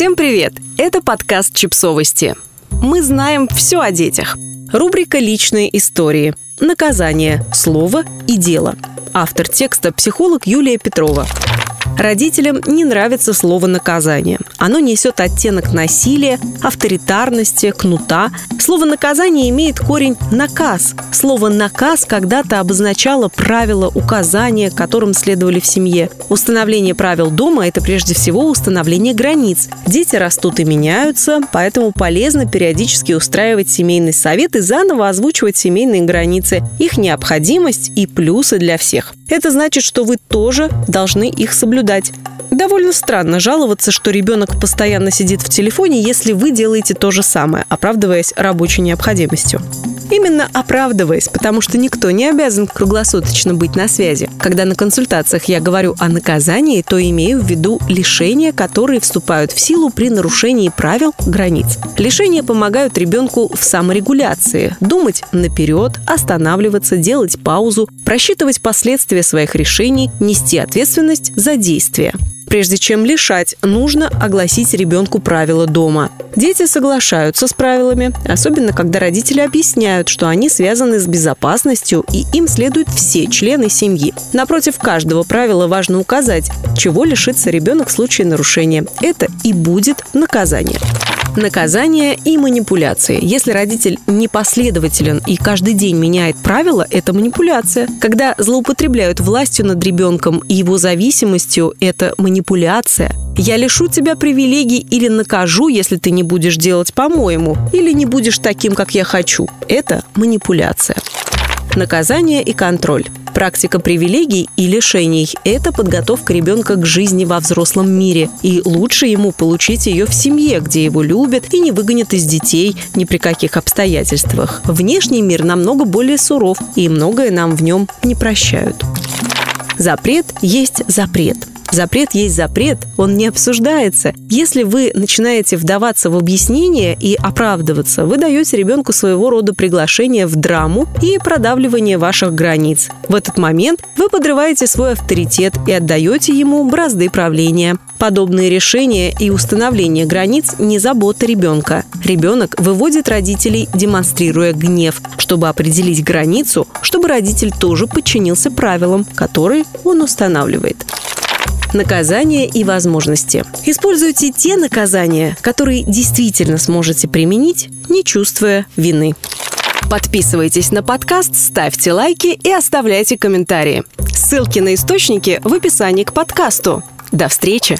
Всем привет! Это подкаст «Чипсовости». Мы знаем все о детях. Рубрика «Личные истории». Наказание, слово и дело. Автор текста – психолог Юлия Петрова. Родителям не нравится слово «наказание». Оно несет оттенок насилия, авторитарности, кнута. Слово «наказание» имеет корень «наказ». Слово «наказ» когда-то обозначало правила, указания, которым следовали в семье. Установление правил дома – это прежде всего установление границ. Дети растут и меняются, поэтому полезно периодически устраивать семейный совет и заново озвучивать семейные границы, их необходимость и плюсы для всех. Это значит, что вы тоже должны их соблюдать. Довольно странно жаловаться, что ребенок постоянно сидит в телефоне, если вы делаете то же самое, оправдываясь рабочей необходимостью. Именно оправдываясь, потому что никто не обязан круглосуточно быть на связи. Когда на консультациях я говорю о наказании, то имею в виду лишения, которые вступают в силу при нарушении правил границ. Лишения помогают ребенку в саморегуляции, думать наперед, останавливаться, делать паузу, просчитывать последствия своих решений, нести ответственность за действия. Прежде чем лишать, нужно огласить ребенку правила дома. Дети соглашаются с правилами, особенно когда родители объясняют, что они связаны с безопасностью и им следуют все члены семьи. Напротив каждого правила важно указать, чего лишится ребенок в случае нарушения. Это и будет наказание. Наказание и манипуляции. Если родитель непоследователен и каждый день меняет правила, это манипуляция. Когда злоупотребляют властью над ребенком и его зависимостью, это манипуляция. Я лишу тебя привилегий или накажу, если ты не будешь делать по-моему, или не будешь таким, как я хочу. Это манипуляция. Наказание и контроль. Практика привилегий и лишений – это подготовка ребенка к жизни во взрослом мире. И лучше ему получить ее в семье, где его любят и не выгонят из детей ни при каких обстоятельствах. Внешний мир намного более суров, и многое нам в нем не прощают. Запрет есть запрет. Запрет есть запрет, он не обсуждается. Если вы начинаете вдаваться в объяснение и оправдываться, вы даете ребенку своего рода приглашение в драму и продавливание ваших границ. В этот момент вы подрываете свой авторитет и отдаете ему бразды правления. Подобные решения и установление границ не забота ребенка. Ребенок выводит родителей, демонстрируя гнев, чтобы определить границу, чтобы родитель тоже подчинился правилам, которые он устанавливает наказания и возможности. Используйте те наказания, которые действительно сможете применить, не чувствуя вины. Подписывайтесь на подкаст, ставьте лайки и оставляйте комментарии. Ссылки на источники в описании к подкасту. До встречи!